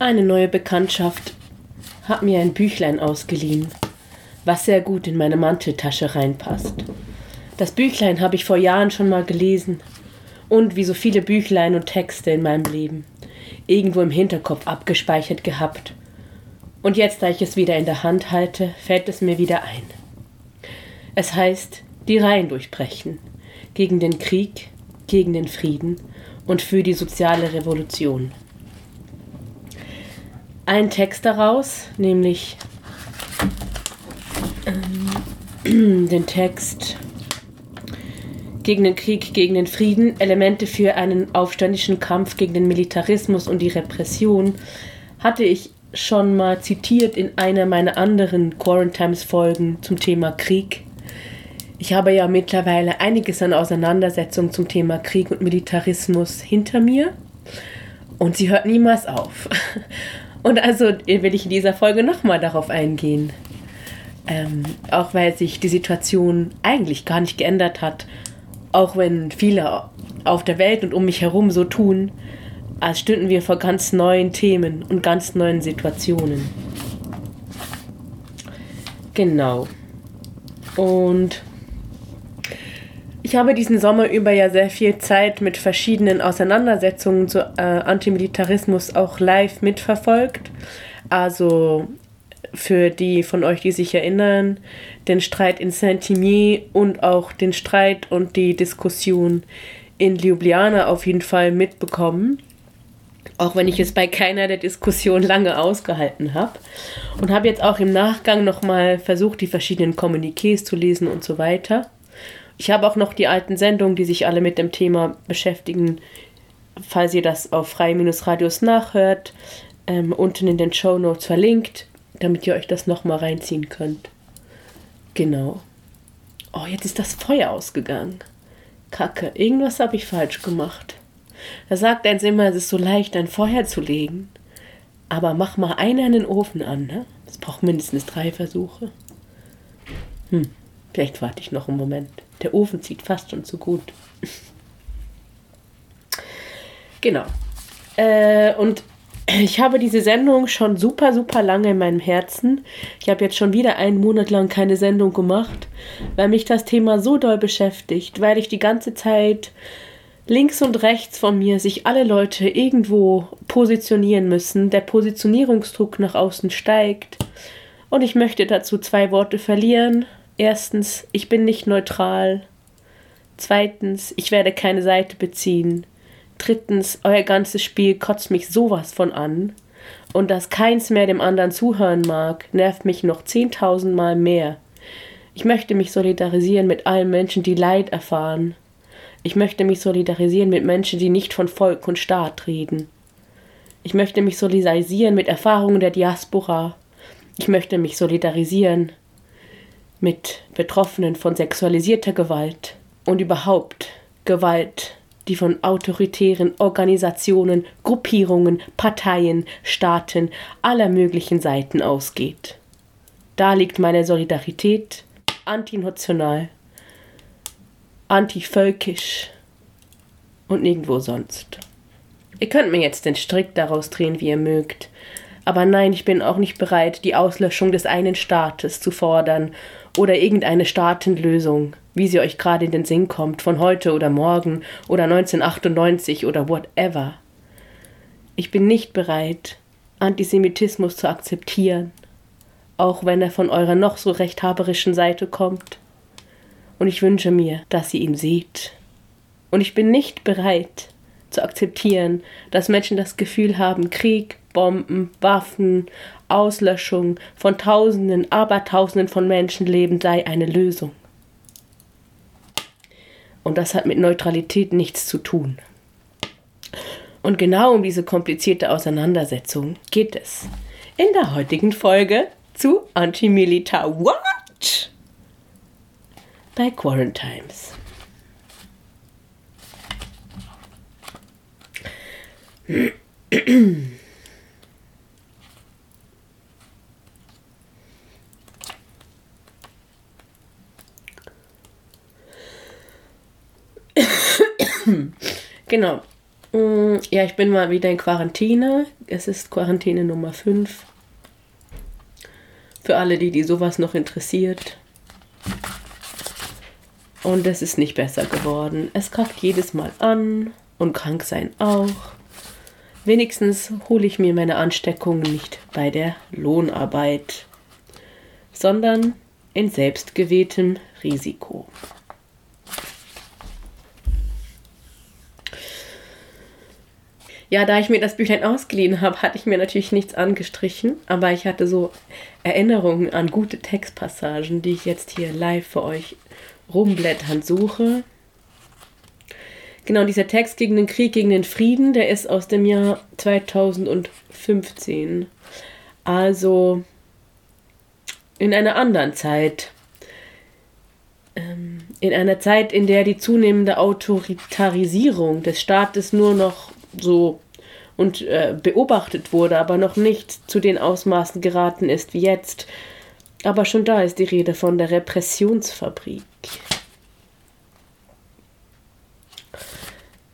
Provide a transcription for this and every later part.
Eine neue Bekanntschaft hat mir ein Büchlein ausgeliehen, was sehr gut in meine Manteltasche reinpasst. Das Büchlein habe ich vor Jahren schon mal gelesen und wie so viele Büchlein und Texte in meinem Leben irgendwo im Hinterkopf abgespeichert gehabt. Und jetzt, da ich es wieder in der Hand halte, fällt es mir wieder ein. Es heißt, die Reihen durchbrechen, gegen den Krieg, gegen den Frieden und für die soziale Revolution. Ein Text daraus, nämlich ähm, den Text gegen den Krieg, gegen den Frieden, Elemente für einen aufständischen Kampf gegen den Militarismus und die Repression, hatte ich schon mal zitiert in einer meiner anderen Quarantimes-Folgen zum Thema Krieg. Ich habe ja mittlerweile einiges an Auseinandersetzungen zum Thema Krieg und Militarismus hinter mir und sie hört niemals auf. Und also will ich in dieser Folge nochmal darauf eingehen. Ähm, auch weil sich die Situation eigentlich gar nicht geändert hat auch wenn viele auf der Welt und um mich herum so tun, als stünden wir vor ganz neuen Themen und ganz neuen Situationen. Genau. Und ich habe diesen Sommer über ja sehr viel Zeit mit verschiedenen Auseinandersetzungen zu äh, Antimilitarismus auch live mitverfolgt. Also für die von euch, die sich erinnern, den Streit in Saint-Imier und auch den Streit und die Diskussion in Ljubljana auf jeden Fall mitbekommen. Auch wenn ich es bei keiner der Diskussionen lange ausgehalten habe. Und habe jetzt auch im Nachgang nochmal versucht, die verschiedenen Kommuniqués zu lesen und so weiter. Ich habe auch noch die alten Sendungen, die sich alle mit dem Thema beschäftigen, falls ihr das auf frei-radios nachhört, ähm, unten in den Show Notes verlinkt damit ihr euch das nochmal reinziehen könnt. Genau. Oh, jetzt ist das Feuer ausgegangen. Kacke, irgendwas habe ich falsch gemacht. Da sagt eins immer, es ist so leicht, ein Feuer zu legen. Aber mach mal einer in den Ofen an, ne? Das braucht mindestens drei Versuche. Hm, vielleicht warte ich noch einen Moment. Der Ofen zieht fast schon zu gut. genau. Äh, und ich habe diese Sendung schon super, super lange in meinem Herzen. Ich habe jetzt schon wieder einen Monat lang keine Sendung gemacht, weil mich das Thema so doll beschäftigt, weil ich die ganze Zeit links und rechts von mir sich alle Leute irgendwo positionieren müssen, der Positionierungsdruck nach außen steigt. Und ich möchte dazu zwei Worte verlieren. Erstens, ich bin nicht neutral. Zweitens, ich werde keine Seite beziehen. Drittens, euer ganzes Spiel kotzt mich sowas von an. Und dass keins mehr dem anderen zuhören mag, nervt mich noch zehntausendmal mehr. Ich möchte mich solidarisieren mit allen Menschen, die Leid erfahren. Ich möchte mich solidarisieren mit Menschen, die nicht von Volk und Staat reden. Ich möchte mich solidarisieren mit Erfahrungen der Diaspora. Ich möchte mich solidarisieren mit Betroffenen von sexualisierter Gewalt und überhaupt Gewalt die von autoritären Organisationen, Gruppierungen, Parteien, Staaten aller möglichen Seiten ausgeht. Da liegt meine Solidarität antinational, antivölkisch und nirgendwo sonst. Ihr könnt mir jetzt den Strick daraus drehen, wie ihr mögt, aber nein, ich bin auch nicht bereit, die Auslöschung des einen Staates zu fordern oder irgendeine Staatenlösung wie sie euch gerade in den Sinn kommt, von heute oder morgen oder 1998 oder whatever. Ich bin nicht bereit, Antisemitismus zu akzeptieren, auch wenn er von eurer noch so rechthaberischen Seite kommt. Und ich wünsche mir, dass ihr ihn seht. Und ich bin nicht bereit zu akzeptieren, dass Menschen das Gefühl haben, Krieg, Bomben, Waffen, Auslöschung von Tausenden, Abertausenden von Menschenleben sei eine Lösung. Und das hat mit Neutralität nichts zu tun. Und genau um diese komplizierte Auseinandersetzung geht es in der heutigen Folge zu Antimilitar What? bei Quarantimes. genau. Mm, ja, ich bin mal wieder in Quarantäne. Es ist Quarantäne Nummer 5. Für alle, die, die sowas noch interessiert. Und es ist nicht besser geworden. Es kackt jedes Mal an und krank sein auch. Wenigstens hole ich mir meine Ansteckung nicht bei der Lohnarbeit, sondern in selbstgewähltem Risiko. Ja, da ich mir das Büchlein ausgeliehen habe, hatte ich mir natürlich nichts angestrichen, aber ich hatte so Erinnerungen an gute Textpassagen, die ich jetzt hier live für euch rumblätternd suche. Genau, dieser Text gegen den Krieg, gegen den Frieden, der ist aus dem Jahr 2015. Also in einer anderen Zeit. Ähm, in einer Zeit, in der die zunehmende Autoritarisierung des Staates nur noch so und äh, beobachtet wurde, aber noch nicht zu den Ausmaßen geraten ist wie jetzt. Aber schon da ist die Rede von der Repressionsfabrik.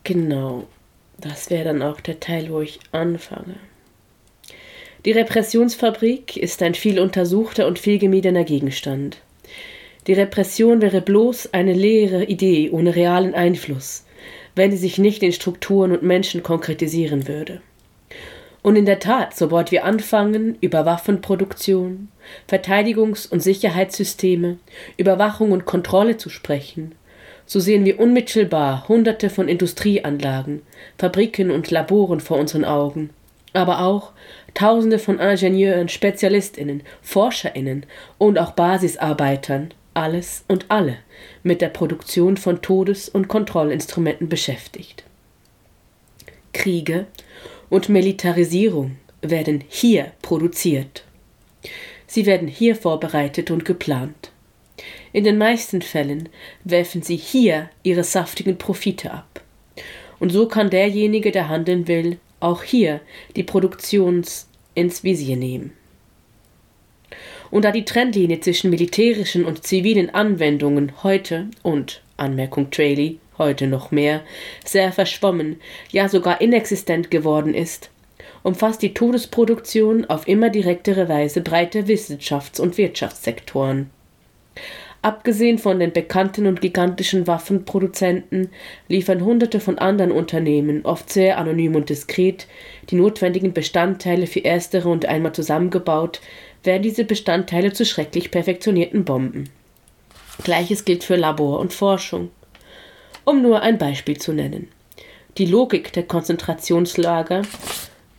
Genau, das wäre dann auch der Teil, wo ich anfange. Die Repressionsfabrik ist ein viel untersuchter und viel gemiedener Gegenstand. Die Repression wäre bloß eine leere Idee ohne realen Einfluss, wenn sie sich nicht in Strukturen und Menschen konkretisieren würde. Und in der Tat, sobald wir anfangen, über Waffenproduktion, Verteidigungs- und Sicherheitssysteme, Überwachung und Kontrolle zu sprechen, so sehen wir unmittelbar Hunderte von Industrieanlagen, Fabriken und Laboren vor unseren Augen, aber auch Tausende von Ingenieuren, Spezialistinnen, Forscherinnen und auch Basisarbeitern, alles und alle mit der Produktion von Todes- und Kontrollinstrumenten beschäftigt. Kriege und Militarisierung werden hier produziert. Sie werden hier vorbereitet und geplant. In den meisten Fällen werfen sie hier ihre saftigen Profite ab. Und so kann derjenige, der handeln will, auch hier die Produktions ins Visier nehmen. Und da die Trennlinie zwischen militärischen und zivilen Anwendungen heute und Anmerkung Trailey heute noch mehr sehr verschwommen, ja sogar inexistent geworden ist, umfasst die Todesproduktion auf immer direktere Weise breite Wissenschafts- und Wirtschaftssektoren. Abgesehen von den bekannten und gigantischen Waffenproduzenten liefern Hunderte von anderen Unternehmen, oft sehr anonym und diskret, die notwendigen Bestandteile für erstere und einmal zusammengebaut, werden diese Bestandteile zu schrecklich perfektionierten Bomben. Gleiches gilt für Labor und Forschung. Um nur ein Beispiel zu nennen. Die Logik der Konzentrationslager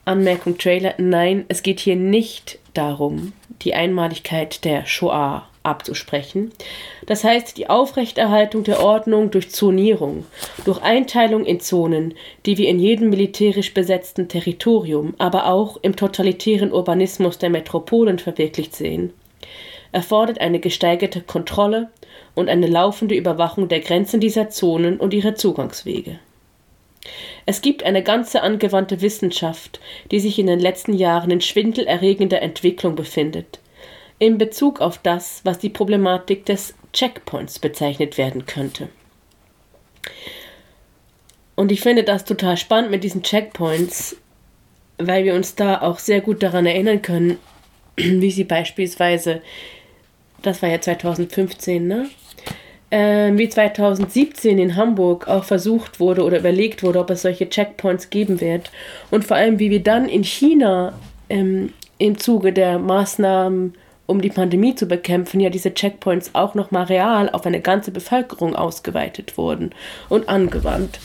Anmerkung Trailer, nein, es geht hier nicht darum, die Einmaligkeit der Shoah abzusprechen. Das heißt, die Aufrechterhaltung der Ordnung durch Zonierung, durch Einteilung in Zonen, die wir in jedem militärisch besetzten Territorium, aber auch im totalitären Urbanismus der Metropolen verwirklicht sehen, erfordert eine gesteigerte Kontrolle und eine laufende Überwachung der Grenzen dieser Zonen und ihrer Zugangswege. Es gibt eine ganze angewandte Wissenschaft, die sich in den letzten Jahren in schwindelerregender Entwicklung befindet, in Bezug auf das, was die Problematik des Checkpoints bezeichnet werden könnte. Und ich finde das total spannend mit diesen Checkpoints, weil wir uns da auch sehr gut daran erinnern können, wie sie beispielsweise, das war ja 2015, ne? Äh, wie 2017 in Hamburg auch versucht wurde oder überlegt wurde, ob es solche Checkpoints geben wird. Und vor allem, wie wir dann in China ähm, im Zuge der Maßnahmen um die Pandemie zu bekämpfen, ja diese Checkpoints auch nochmal real auf eine ganze Bevölkerung ausgeweitet wurden und angewandt.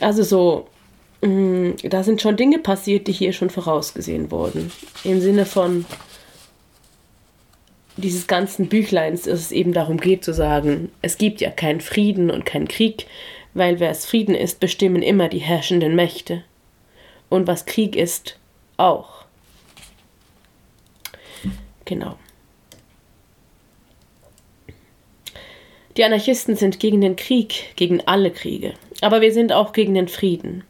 Also so, mh, mm, da sind schon Dinge passiert, die hier schon vorausgesehen wurden. Im Sinne von dieses ganzen Büchleins, dass es eben darum geht zu sagen, es gibt ja keinen Frieden und keinen Krieg, weil wer es Frieden ist, bestimmen immer die herrschenden Mächte. Und was Krieg ist, auch. Genau. Die Anarchisten sind gegen den Krieg, gegen alle Kriege. Aber wir sind auch gegen den Frieden.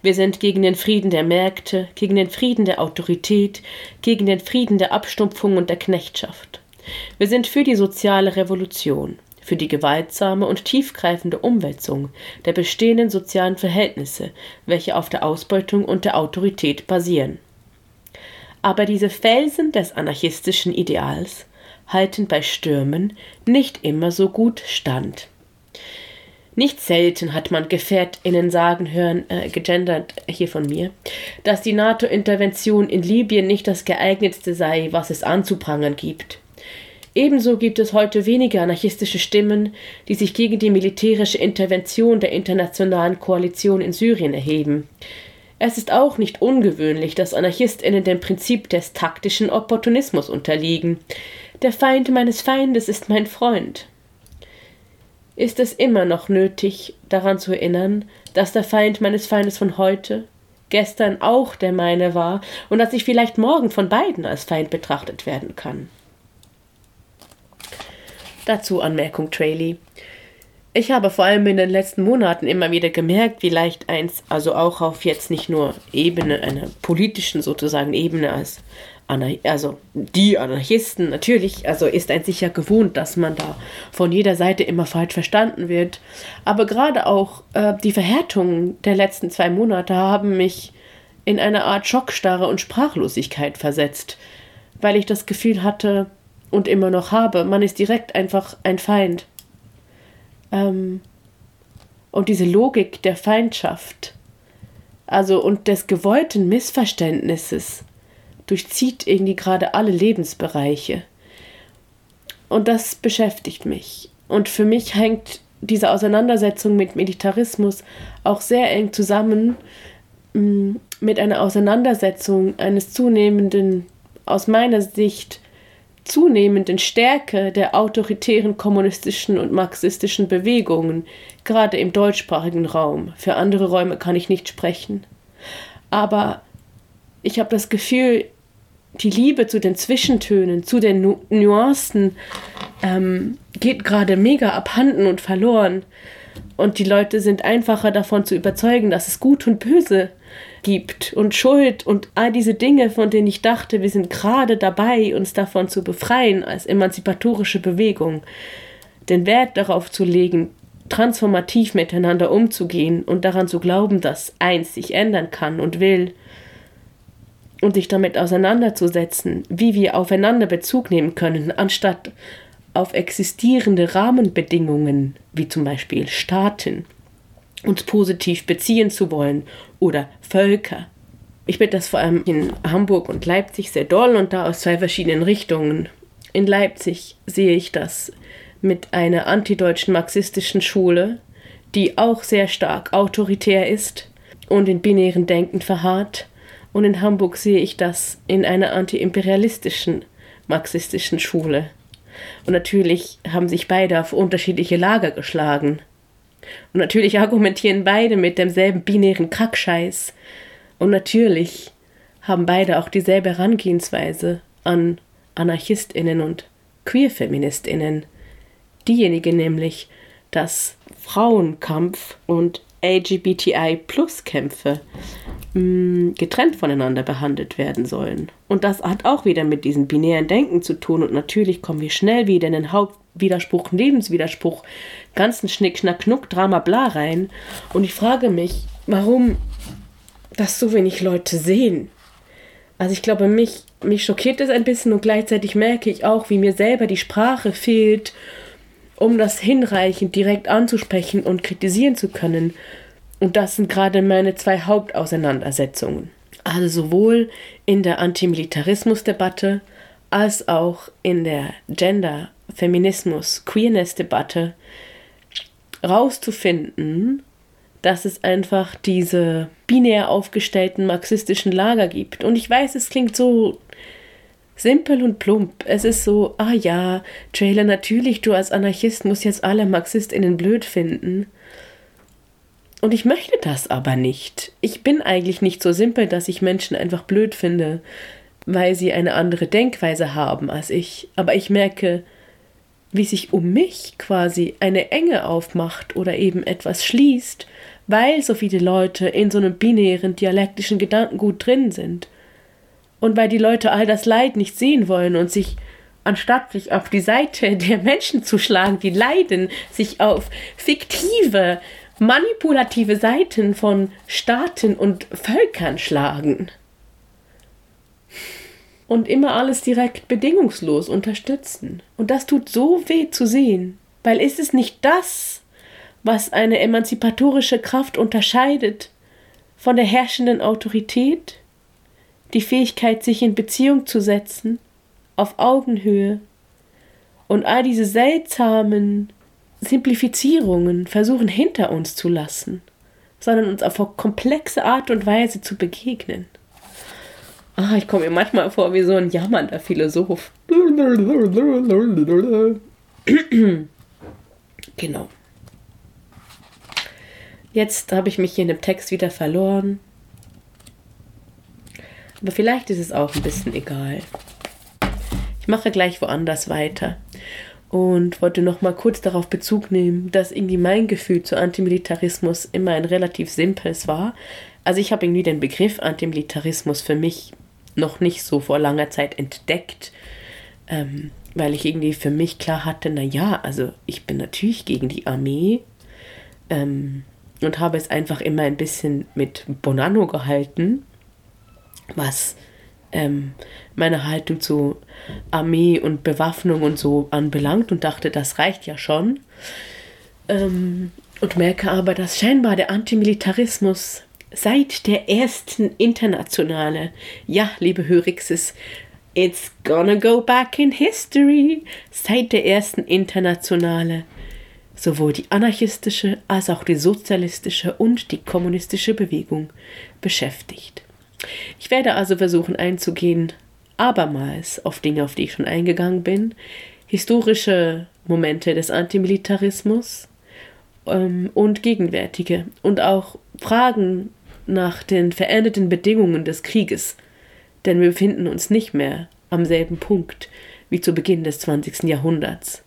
Wir sind gegen den Frieden der Märkte, gegen den Frieden der Autorität, gegen den Frieden der Abstumpfung und der Knechtschaft. Wir sind für die soziale Revolution, für die gewaltsame und tiefgreifende Umwälzung der bestehenden sozialen Verhältnisse, welche auf der Ausbeutung und der Autorität basieren. Aber diese Felsen des anarchistischen Ideals halten bei Stürmen nicht immer so gut stand. Nicht selten hat man GefährtInnen sagen hören, äh, gegendert hier von mir, dass die NATO-Intervention in Libyen nicht das geeignetste sei, was es anzuprangern gibt. Ebenso gibt es heute wenige anarchistische Stimmen, die sich gegen die militärische Intervention der internationalen Koalition in Syrien erheben. Es ist auch nicht ungewöhnlich, dass AnarchistInnen dem Prinzip des taktischen Opportunismus unterliegen. Der Feind meines Feindes ist mein Freund. Ist es immer noch nötig, daran zu erinnern, dass der Feind meines Feindes von heute, gestern auch der meine war und dass ich vielleicht morgen von beiden als Feind betrachtet werden kann? Dazu Anmerkung Traily. Ich habe vor allem in den letzten Monaten immer wieder gemerkt, wie leicht eins, also auch auf jetzt nicht nur Ebene, einer politischen sozusagen Ebene als also die Anarchisten natürlich, also ist ein sicher gewohnt, dass man da von jeder Seite immer falsch verstanden wird. Aber gerade auch äh, die Verhärtungen der letzten zwei Monate haben mich in eine Art Schockstarre und Sprachlosigkeit versetzt, weil ich das Gefühl hatte, und immer noch habe. Man ist direkt einfach ein Feind. Ähm, und diese Logik der Feindschaft, also und des gewollten Missverständnisses, durchzieht irgendwie gerade alle Lebensbereiche. Und das beschäftigt mich. Und für mich hängt diese Auseinandersetzung mit Militarismus auch sehr eng zusammen mm, mit einer Auseinandersetzung eines zunehmenden, aus meiner Sicht, zunehmenden Stärke der autoritären kommunistischen und marxistischen Bewegungen, gerade im deutschsprachigen Raum. Für andere Räume kann ich nicht sprechen. Aber ich habe das Gefühl, die Liebe zu den Zwischentönen, zu den nu Nuancen ähm, geht gerade mega abhanden und verloren. Und die Leute sind einfacher davon zu überzeugen, dass es Gut und Böse gibt und Schuld und all diese Dinge, von denen ich dachte, wir sind gerade dabei, uns davon zu befreien als emanzipatorische Bewegung, den Wert darauf zu legen, transformativ miteinander umzugehen und daran zu glauben, dass eins sich ändern kann und will. Und sich damit auseinanderzusetzen, wie wir aufeinander Bezug nehmen können, anstatt auf existierende Rahmenbedingungen, wie zum Beispiel Staaten, uns positiv beziehen zu wollen oder Völker. Ich bin das vor allem in Hamburg und Leipzig sehr doll und da aus zwei verschiedenen Richtungen. In Leipzig sehe ich das mit einer antideutschen marxistischen Schule, die auch sehr stark autoritär ist und in binären Denken verharrt. Und in Hamburg sehe ich das in einer antiimperialistischen marxistischen Schule. Und natürlich haben sich beide auf unterschiedliche Lager geschlagen. Und natürlich argumentieren beide mit demselben binären Kackscheiß. Und natürlich haben beide auch dieselbe Herangehensweise an AnarchistInnen und QueerfeministInnen. Diejenige nämlich, dass Frauenkampf und LGBTI-Plus-Kämpfe mm, getrennt voneinander behandelt werden sollen. Und das hat auch wieder mit diesem binären Denken zu tun. Und natürlich kommen wir schnell wieder in den Hauptwiderspruch, Lebenswiderspruch, ganzen Schnick, Schnack, Knuck, Drama, bla rein. Und ich frage mich, warum das so wenig Leute sehen. Also ich glaube, mich, mich schockiert es ein bisschen und gleichzeitig merke ich auch, wie mir selber die Sprache fehlt, um das hinreichend direkt anzusprechen und kritisieren zu können. Und das sind gerade meine zwei Hauptauseinandersetzungen. Also sowohl in der Antimilitarismus-Debatte als auch in der Gender, Feminismus, Queerness-Debatte rauszufinden, dass es einfach diese binär aufgestellten marxistischen Lager gibt. Und ich weiß, es klingt so simpel und plump. Es ist so, ah ja, Trailer, natürlich, du als Anarchist musst jetzt alle MarxistInnen blöd finden. Und ich möchte das aber nicht. Ich bin eigentlich nicht so simpel, dass ich Menschen einfach blöd finde, weil sie eine andere Denkweise haben als ich. Aber ich merke, wie sich um mich quasi eine Enge aufmacht oder eben etwas schließt, weil so viele Leute in so einem binären, dialektischen Gedankengut drin sind. Und weil die Leute all das Leid nicht sehen wollen und sich anstatt sich auf die Seite der Menschen zu schlagen, die leiden, sich auf fiktive, manipulative Seiten von Staaten und Völkern schlagen. Und immer alles direkt bedingungslos unterstützen. Und das tut so weh zu sehen. Weil ist es nicht das, was eine emanzipatorische Kraft unterscheidet von der herrschenden Autorität? Die Fähigkeit, sich in Beziehung zu setzen, auf Augenhöhe und all diese seltsamen Simplifizierungen versuchen hinter uns zu lassen, sondern uns auf komplexe Art und Weise zu begegnen. Ah, ich komme mir manchmal vor wie so ein jammernder Philosoph. genau. Jetzt habe ich mich hier in dem Text wieder verloren. Aber vielleicht ist es auch ein bisschen egal. Ich mache gleich woanders weiter und wollte noch mal kurz darauf Bezug nehmen, dass irgendwie mein Gefühl zu Antimilitarismus immer ein relativ simples war. Also ich habe irgendwie den Begriff Antimilitarismus für mich noch nicht so vor langer Zeit entdeckt, ähm, weil ich irgendwie für mich klar hatte, na ja, also ich bin natürlich gegen die Armee ähm, und habe es einfach immer ein bisschen mit Bonanno gehalten, was ähm, meine Haltung zu Armee und Bewaffnung und so anbelangt und dachte, das reicht ja schon. Ähm, und merke aber, dass scheinbar der Antimilitarismus seit der ersten Internationale, ja, liebe Hörixes, it's gonna go back in history, seit der ersten Internationale. Sowohl die anarchistische als auch die sozialistische und die kommunistische Bewegung beschäftigt. Ich werde also versuchen einzugehen, abermals auf Dinge, auf die ich schon eingegangen bin, historische Momente des Antimilitarismus ähm, und gegenwärtige. Und auch Fragen nach den veränderten Bedingungen des Krieges, denn wir befinden uns nicht mehr am selben Punkt wie zu Beginn des 20. Jahrhunderts,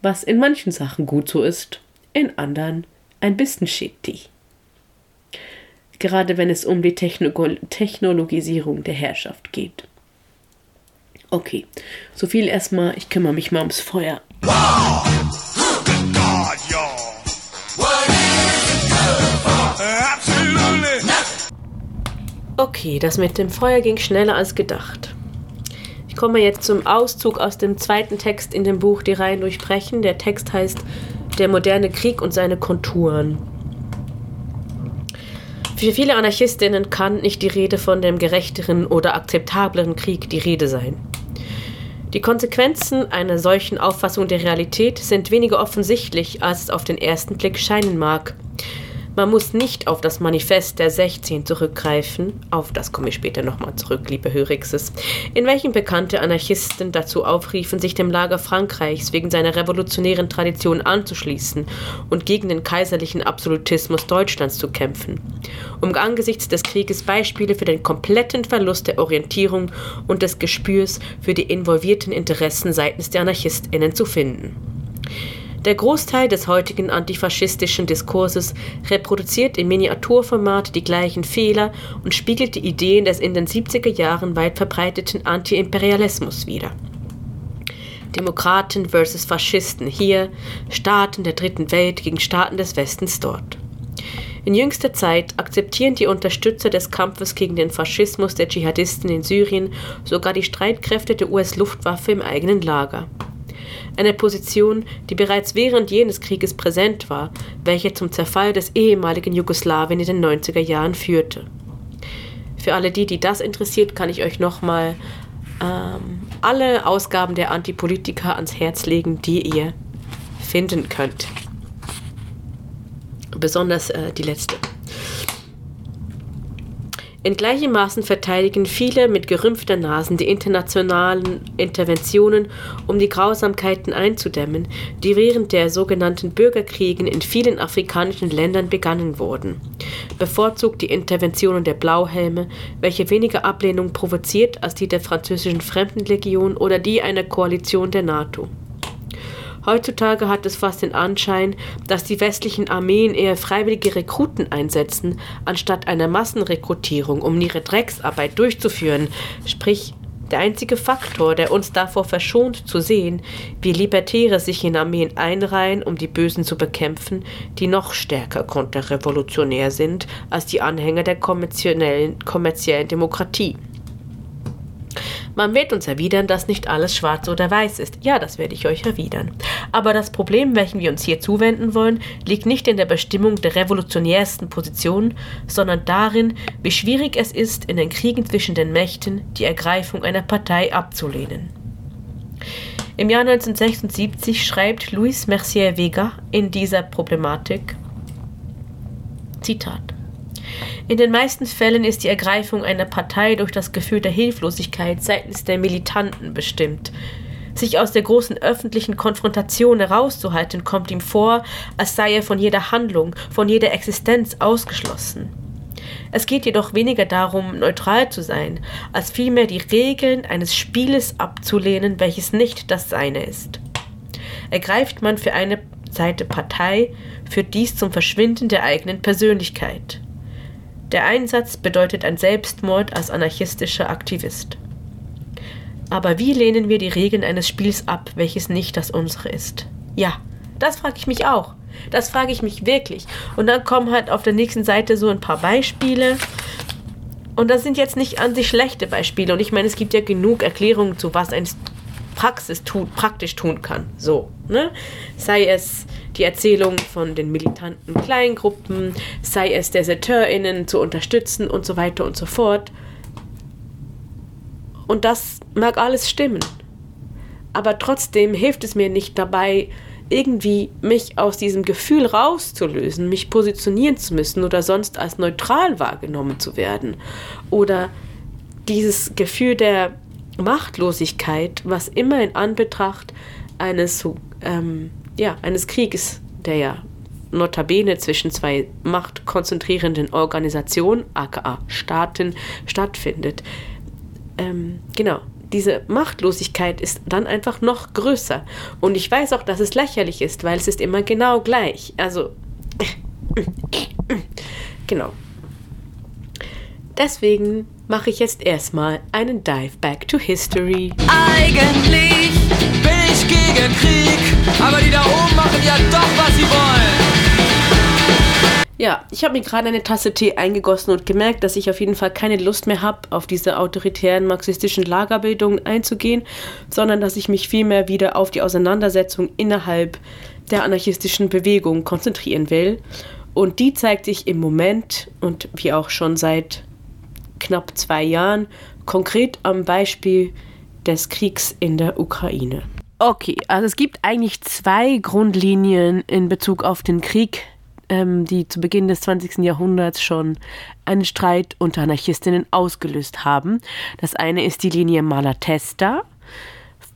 was in manchen Sachen gut so ist, in anderen ein bisschen shitty gerade wenn es um die Techno Technologisierung der Herrschaft geht. Okay, so viel erstmal, ich kümmere mich mal ums Feuer. Okay, das mit dem Feuer ging schneller als gedacht. Ich komme jetzt zum Auszug aus dem zweiten Text in dem Buch Die Reihen durchbrechen. Der Text heißt Der moderne Krieg und seine Konturen. Für viele Anarchistinnen kann nicht die Rede von dem gerechteren oder akzeptableren Krieg die Rede sein. Die Konsequenzen einer solchen Auffassung der Realität sind weniger offensichtlich, als es auf den ersten Blick scheinen mag. Man muss nicht auf das Manifest der 16 zurückgreifen, auf das komme ich später nochmal zurück, liebe Hörixes, in welchem bekannte Anarchisten dazu aufriefen, sich dem Lager Frankreichs wegen seiner revolutionären Tradition anzuschließen und gegen den kaiserlichen Absolutismus Deutschlands zu kämpfen, um angesichts des Krieges Beispiele für den kompletten Verlust der Orientierung und des Gespürs für die involvierten Interessen seitens der Anarchistinnen zu finden. Der Großteil des heutigen antifaschistischen Diskurses reproduziert im Miniaturformat die gleichen Fehler und spiegelt die Ideen des in den 70er Jahren weit verbreiteten Antiimperialismus wider. Demokraten versus Faschisten hier, Staaten der dritten Welt gegen Staaten des Westens dort. In jüngster Zeit akzeptieren die Unterstützer des Kampfes gegen den Faschismus der Dschihadisten in Syrien sogar die Streitkräfte der US-Luftwaffe im eigenen Lager eine Position, die bereits während jenes Krieges präsent war, welche zum Zerfall des ehemaligen Jugoslawien in den 90er Jahren führte. Für alle die, die das interessiert, kann ich euch nochmal ähm, alle Ausgaben der Antipolitika ans Herz legen, die ihr finden könnt. Besonders äh, die letzte. In gleichem Maßen verteidigen viele mit gerümpfter Nasen die internationalen Interventionen, um die Grausamkeiten einzudämmen, die während der sogenannten Bürgerkriegen in vielen afrikanischen Ländern begangen wurden. Bevorzugt die Interventionen der Blauhelme, welche weniger Ablehnung provoziert als die der französischen Fremdenlegion oder die einer Koalition der NATO. Heutzutage hat es fast den Anschein, dass die westlichen Armeen eher freiwillige Rekruten einsetzen, anstatt einer Massenrekrutierung, um ihre Drecksarbeit durchzuführen, sprich Der einzige Faktor, der uns davor verschont zu sehen, wie Libertäre sich in Armeen einreihen, um die Bösen zu bekämpfen, die noch stärker konterrevolutionär sind als die Anhänger der kommerziellen, kommerziellen Demokratie. Man wird uns erwidern, dass nicht alles schwarz oder weiß ist. Ja, das werde ich euch erwidern. Aber das Problem, welchem wir uns hier zuwenden wollen, liegt nicht in der Bestimmung der revolutionärsten Positionen, sondern darin, wie schwierig es ist, in den Kriegen zwischen den Mächten die Ergreifung einer Partei abzulehnen. Im Jahr 1976 schreibt Louis Mercier Vega in dieser Problematik Zitat in den meisten Fällen ist die Ergreifung einer Partei durch das Gefühl der Hilflosigkeit seitens der Militanten bestimmt. Sich aus der großen öffentlichen Konfrontation herauszuhalten, kommt ihm vor, als sei er von jeder Handlung, von jeder Existenz ausgeschlossen. Es geht jedoch weniger darum, neutral zu sein, als vielmehr die Regeln eines Spieles abzulehnen, welches nicht das seine ist. Ergreift man für eine Seite Partei, führt dies zum Verschwinden der eigenen Persönlichkeit. Der Einsatz bedeutet ein Selbstmord als anarchistischer Aktivist. Aber wie lehnen wir die Regeln eines Spiels ab, welches nicht das unsere ist? Ja, das frage ich mich auch. Das frage ich mich wirklich. Und dann kommen halt auf der nächsten Seite so ein paar Beispiele. Und das sind jetzt nicht an sich schlechte Beispiele. Und ich meine, es gibt ja genug Erklärungen zu, was ein Praxis tun, praktisch tun kann. So, ne? Sei es die Erzählung von den militanten Kleingruppen, sei es DeserteurInnen zu unterstützen und so weiter und so fort. Und das mag alles stimmen. Aber trotzdem hilft es mir nicht dabei, irgendwie mich aus diesem Gefühl rauszulösen, mich positionieren zu müssen oder sonst als neutral wahrgenommen zu werden. Oder dieses Gefühl der Machtlosigkeit, was immer in Anbetracht eines, ähm, ja, eines Krieges, der ja notabene zwischen zwei machtkonzentrierenden Organisationen, aka Staaten, stattfindet. Ähm, genau, diese Machtlosigkeit ist dann einfach noch größer. Und ich weiß auch, dass es lächerlich ist, weil es ist immer genau gleich. Also, genau. Deswegen mache ich jetzt erstmal einen Dive Back to History. Eigentlich bin ich gegen Krieg, aber die da oben machen ja doch, was sie wollen. Ja, ich habe mir gerade eine Tasse Tee eingegossen und gemerkt, dass ich auf jeden Fall keine Lust mehr habe, auf diese autoritären marxistischen Lagerbildungen einzugehen, sondern dass ich mich vielmehr wieder auf die Auseinandersetzung innerhalb der anarchistischen Bewegung konzentrieren will. Und die zeigt sich im Moment und wie auch schon seit knapp zwei Jahren, konkret am Beispiel des Kriegs in der Ukraine. Okay, also es gibt eigentlich zwei Grundlinien in Bezug auf den Krieg, ähm, die zu Beginn des 20. Jahrhunderts schon einen Streit unter Anarchistinnen ausgelöst haben. Das eine ist die Linie Malatesta,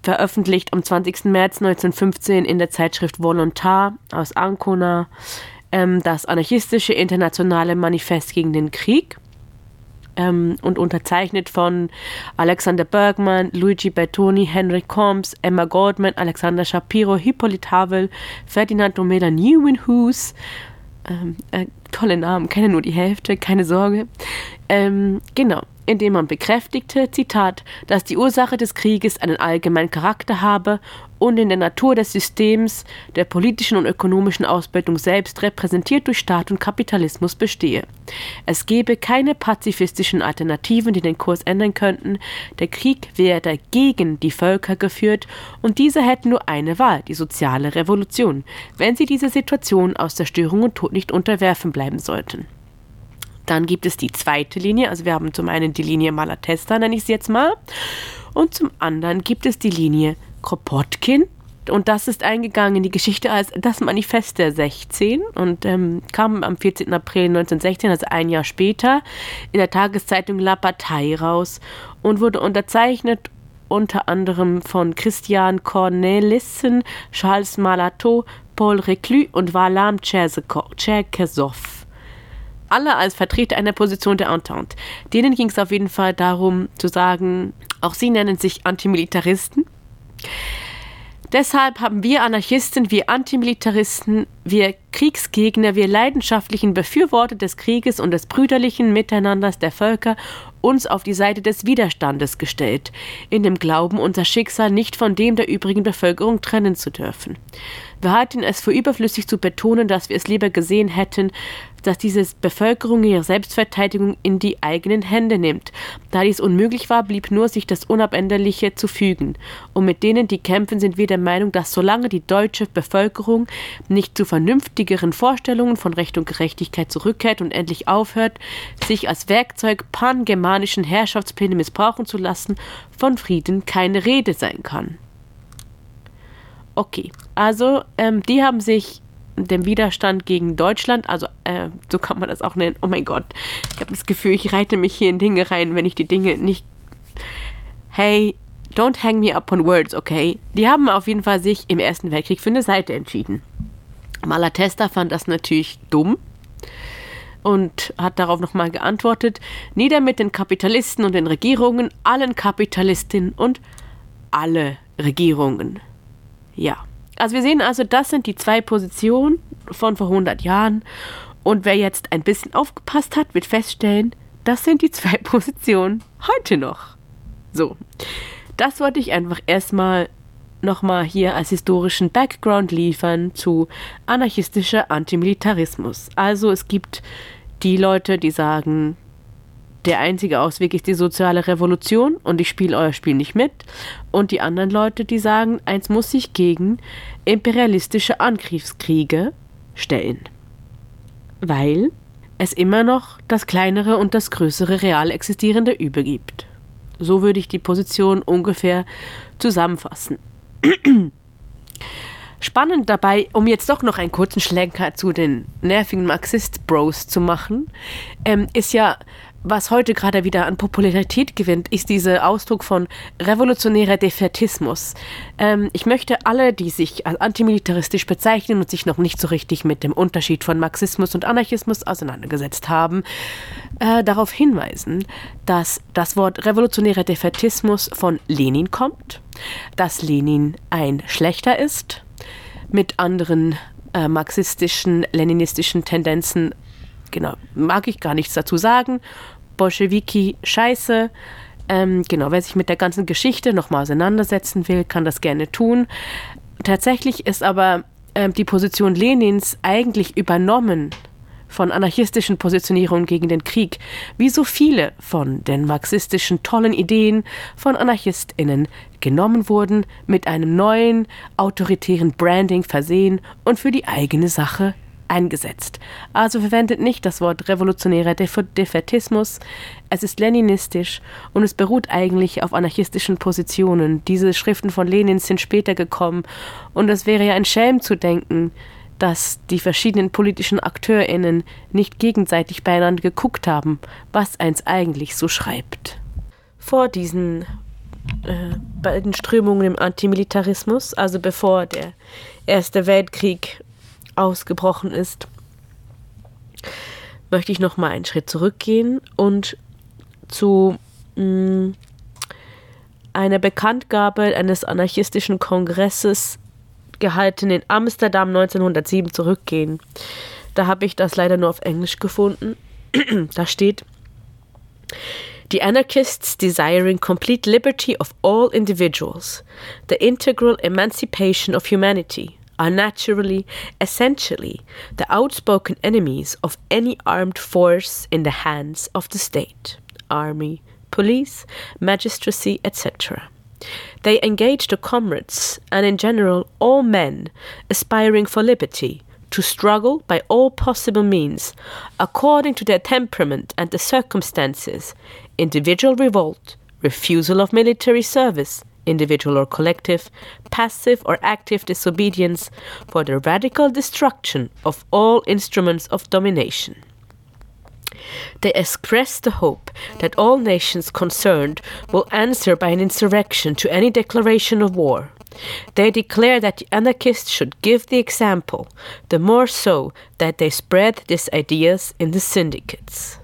veröffentlicht am 20. März 1915 in der Zeitschrift Volontar aus Ancona, ähm, das anarchistische internationale Manifest gegen den Krieg ähm, und unterzeichnet von Alexander Bergmann, Luigi Bertoni, Henry Combs, Emma Goldman, Alexander Shapiro, Hippolyte Havel, Ferdinand Domela Neuwenhuis. Ähm, äh, tolle Namen, kenne nur die Hälfte, keine Sorge. Ähm, genau indem man bekräftigte, Zitat, dass die Ursache des Krieges einen allgemeinen Charakter habe und in der Natur des Systems der politischen und ökonomischen Ausbeutung selbst repräsentiert durch Staat und Kapitalismus bestehe. Es gebe keine pazifistischen Alternativen, die den Kurs ändern könnten. Der Krieg werde gegen die Völker geführt und diese hätten nur eine Wahl, die soziale Revolution, wenn sie diese Situation aus Zerstörung und Tod nicht unterwerfen bleiben sollten. Dann gibt es die zweite Linie, also wir haben zum einen die Linie Malatesta, nenne ich sie jetzt mal, und zum anderen gibt es die Linie Kropotkin. Und das ist eingegangen in die Geschichte als das Manifest der 16 und ähm, kam am 14. April 1916, also ein Jahr später, in der Tageszeitung La Partei raus und wurde unterzeichnet unter anderem von Christian Cornelissen, Charles Malato, Paul Reclus und Valam Cherkesov alle als Vertreter einer Position der Entente. Denen ging es auf jeden Fall darum zu sagen, auch sie nennen sich Antimilitaristen. Deshalb haben wir Anarchisten, wir Antimilitaristen, wir Kriegsgegner, wir leidenschaftlichen Befürworter des Krieges und des brüderlichen Miteinanders der Völker uns auf die Seite des Widerstandes gestellt, in dem Glauben, unser Schicksal nicht von dem der übrigen Bevölkerung trennen zu dürfen. Wir halten es für überflüssig zu betonen, dass wir es lieber gesehen hätten, dass diese Bevölkerung ihre Selbstverteidigung in die eigenen Hände nimmt. Da dies unmöglich war, blieb nur sich das Unabänderliche zu fügen. Und mit denen, die kämpfen, sind wir der Meinung, dass solange die deutsche Bevölkerung nicht zu vernünftigeren Vorstellungen von Recht und Gerechtigkeit zurückkehrt und endlich aufhört, sich als Werkzeug pangermanischen Herrschaftspläne missbrauchen zu lassen, von Frieden keine Rede sein kann. Okay, also ähm, die haben sich dem Widerstand gegen Deutschland, also äh, so kann man das auch nennen. Oh mein Gott, ich habe das Gefühl, ich reite mich hier in Dinge rein, wenn ich die Dinge nicht. Hey, don't hang me up on words, okay? Die haben auf jeden Fall sich im Ersten Weltkrieg für eine Seite entschieden. Malatesta fand das natürlich dumm und hat darauf nochmal geantwortet: Nieder mit den Kapitalisten und den Regierungen, allen Kapitalistinnen und alle Regierungen. Ja. Also wir sehen also, das sind die zwei Positionen von vor 100 Jahren. Und wer jetzt ein bisschen aufgepasst hat, wird feststellen, das sind die zwei Positionen heute noch. So, das wollte ich einfach erstmal nochmal hier als historischen Background liefern zu anarchistischer Antimilitarismus. Also es gibt die Leute, die sagen, der einzige Ausweg ist die soziale Revolution und ich spiele euer Spiel nicht mit. Und die anderen Leute, die sagen, eins muss sich gegen imperialistische Angriffskriege stellen. Weil es immer noch das kleinere und das größere real existierende Übel gibt. So würde ich die Position ungefähr zusammenfassen. Spannend dabei, um jetzt doch noch einen kurzen Schlenker zu den nervigen Marxist-Bros zu machen, ähm, ist ja, was heute gerade wieder an Popularität gewinnt, ist dieser Ausdruck von revolutionärer Defetismus. Ähm, ich möchte alle, die sich als antimilitaristisch bezeichnen und sich noch nicht so richtig mit dem Unterschied von Marxismus und Anarchismus auseinandergesetzt haben, äh, darauf hinweisen, dass das Wort revolutionärer Defetismus von Lenin kommt, dass Lenin ein Schlechter ist, mit anderen äh, marxistischen, leninistischen Tendenzen genau, mag ich gar nichts dazu sagen Bolschewiki scheiße. Ähm, genau, wer sich mit der ganzen Geschichte nochmal auseinandersetzen will, kann das gerne tun. Tatsächlich ist aber ähm, die Position Lenins eigentlich übernommen von anarchistischen Positionierungen gegen den Krieg, wie so viele von den marxistischen tollen Ideen von Anarchistinnen genommen wurden, mit einem neuen autoritären Branding versehen und für die eigene Sache eingesetzt. Also verwendet nicht das Wort revolutionärer Defetismus. Es ist leninistisch und es beruht eigentlich auf anarchistischen Positionen. Diese Schriften von Lenin sind später gekommen und es wäre ja ein Schelm zu denken, dass die verschiedenen politischen AkteurInnen nicht gegenseitig beieinander geguckt haben, was eins eigentlich so schreibt. Vor diesen äh, beiden Strömungen im Antimilitarismus, also bevor der Erste Weltkrieg ausgebrochen ist, möchte ich noch mal einen Schritt zurückgehen und zu mh, mm, einer Bekanntgabe eines anarchistischen Kongresses gehalten in Amsterdam 1907 zurückgehen. Da habe ich das leider nur auf Englisch gefunden. da steht The anarchists desiring complete liberty of all individuals, the integral emancipation of humanity, are naturally, essentially, the outspoken enemies of any armed force in the hands of the state, army, police, magistracy, etc. They engage the comrades, and in general all men aspiring for liberty, to struggle by all possible means, according to their temperament and the circumstances, individual revolt, refusal of military service, individual or collective, passive or active disobedience, for the radical destruction of all instruments of domination. They express the hope that all nations concerned will answer by an insurrection to any declaration of war. They declare that the anarchists should give the example, the more so that they spread these ideas in the syndicates.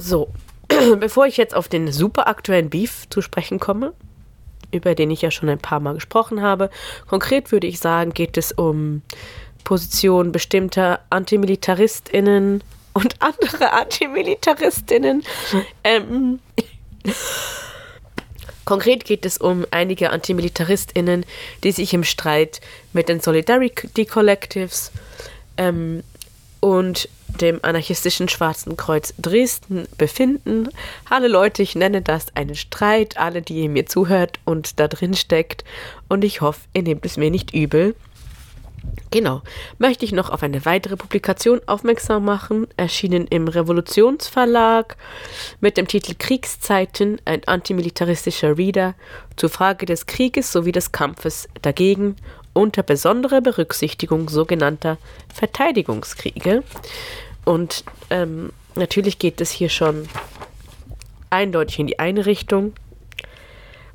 So, bevor ich jetzt auf den super aktuellen Beef zu sprechen komme, über den ich ja schon ein paar Mal gesprochen habe, konkret würde ich sagen, geht es um Positionen bestimmter AntimilitaristInnen und andere Antimilitaristinnen. Ähm, Konkret geht es um einige AntimilitaristInnen, die sich im Streit mit den Solidarity Collectives ähm, und dem anarchistischen Schwarzen Kreuz Dresden befinden. Alle Leute, ich nenne das einen Streit, alle, die ihr mir zuhört und da drin steckt. Und ich hoffe, ihr nehmt es mir nicht übel. Genau, möchte ich noch auf eine weitere Publikation aufmerksam machen, erschienen im Revolutionsverlag mit dem Titel Kriegszeiten, ein antimilitaristischer Reader zur Frage des Krieges sowie des Kampfes dagegen unter besonderer Berücksichtigung sogenannter Verteidigungskriege. Und ähm, natürlich geht es hier schon eindeutig in die eine Richtung.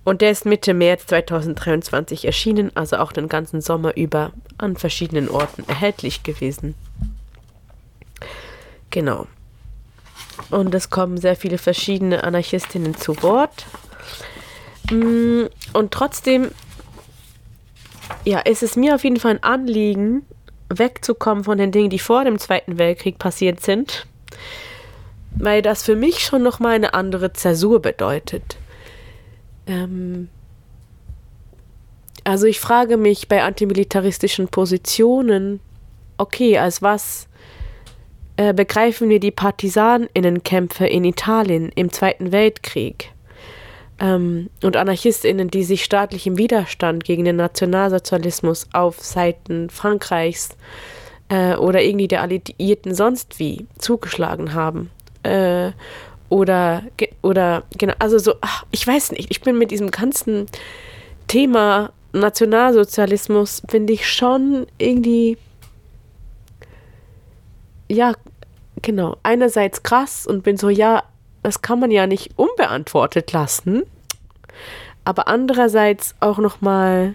Und der ist Mitte März 2023 erschienen, also auch den ganzen Sommer über an verschiedenen Orten erhältlich gewesen. Genau. Und es kommen sehr viele verschiedene Anarchistinnen zu Wort. Mm, und trotzdem, ja, ist es mir auf jeden Fall ein Anliegen, wegzukommen von den Dingen, die vor dem Zweiten Weltkrieg passiert sind, weil das für mich schon nochmal eine andere Zäsur bedeutet. Ähm, also ich frage mich bei antimilitaristischen Positionen, okay, als was äh, begreifen wir die Partisanennenkämpfe in Italien im Zweiten Weltkrieg ähm, und Anarchistinnen, die sich staatlichem Widerstand gegen den Nationalsozialismus auf Seiten Frankreichs äh, oder irgendwie der Alliierten sonst wie zugeschlagen haben. Äh, oder, oder, genau, also so, ach, ich weiß nicht, ich bin mit diesem ganzen Thema Nationalsozialismus, finde ich schon irgendwie, ja, genau, einerseits krass und bin so, ja, das kann man ja nicht unbeantwortet lassen, aber andererseits auch nochmal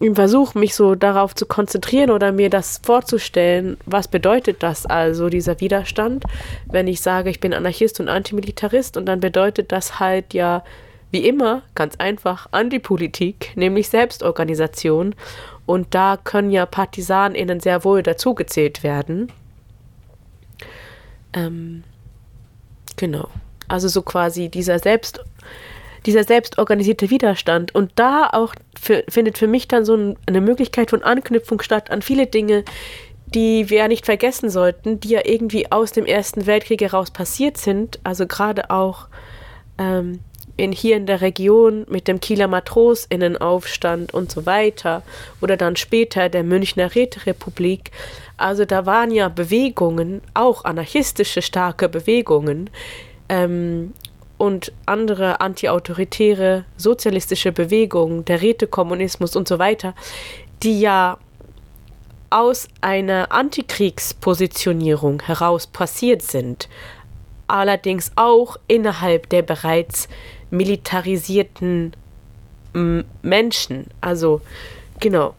im Versuch, mich so darauf zu konzentrieren oder mir das vorzustellen, was bedeutet das also, dieser Widerstand, wenn ich sage, ich bin Anarchist und Antimilitarist und dann bedeutet das halt ja, wie immer, ganz einfach, Antipolitik, nämlich Selbstorganisation. Und da können ja PartisanInnen sehr wohl dazugezählt werden. Ähm, genau. Also so quasi dieser Selbst dieser selbstorganisierte Widerstand. Und da auch für, findet für mich dann so ein, eine Möglichkeit von Anknüpfung statt an viele Dinge, die wir ja nicht vergessen sollten, die ja irgendwie aus dem Ersten Weltkrieg heraus passiert sind. Also gerade auch ähm, in, hier in der Region mit dem Kieler Matrosinnenaufstand und so weiter. Oder dann später der Münchner Räterepublik. Also da waren ja Bewegungen, auch anarchistische starke Bewegungen, ähm, und andere antiautoritäre sozialistische Bewegungen, der Rätekommunismus und so weiter, die ja aus einer Antikriegspositionierung heraus passiert sind, allerdings auch innerhalb der bereits militarisierten Menschen. Also genau,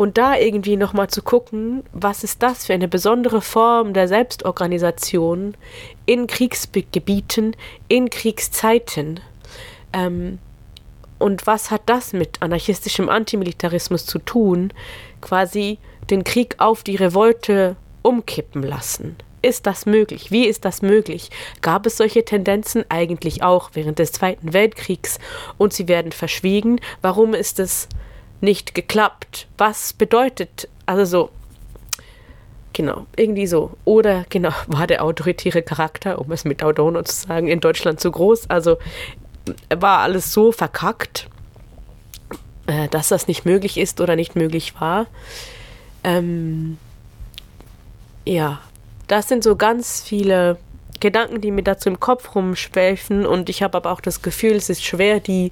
und da irgendwie nochmal zu gucken, was ist das für eine besondere Form der Selbstorganisation in Kriegsgebieten, in Kriegszeiten. Ähm, und was hat das mit anarchistischem Antimilitarismus zu tun? Quasi den Krieg auf die Revolte umkippen lassen. Ist das möglich? Wie ist das möglich? Gab es solche Tendenzen eigentlich auch während des Zweiten Weltkriegs und sie werden verschwiegen? Warum ist es nicht geklappt. Was bedeutet, also so, genau, irgendwie so. Oder genau, war der autoritäre Charakter, um es mit Adorno zu sagen, in Deutschland zu groß? Also war alles so verkackt, äh, dass das nicht möglich ist oder nicht möglich war. Ähm, ja, das sind so ganz viele Gedanken, die mir dazu im Kopf rumschwelfen und ich habe aber auch das Gefühl, es ist schwer, die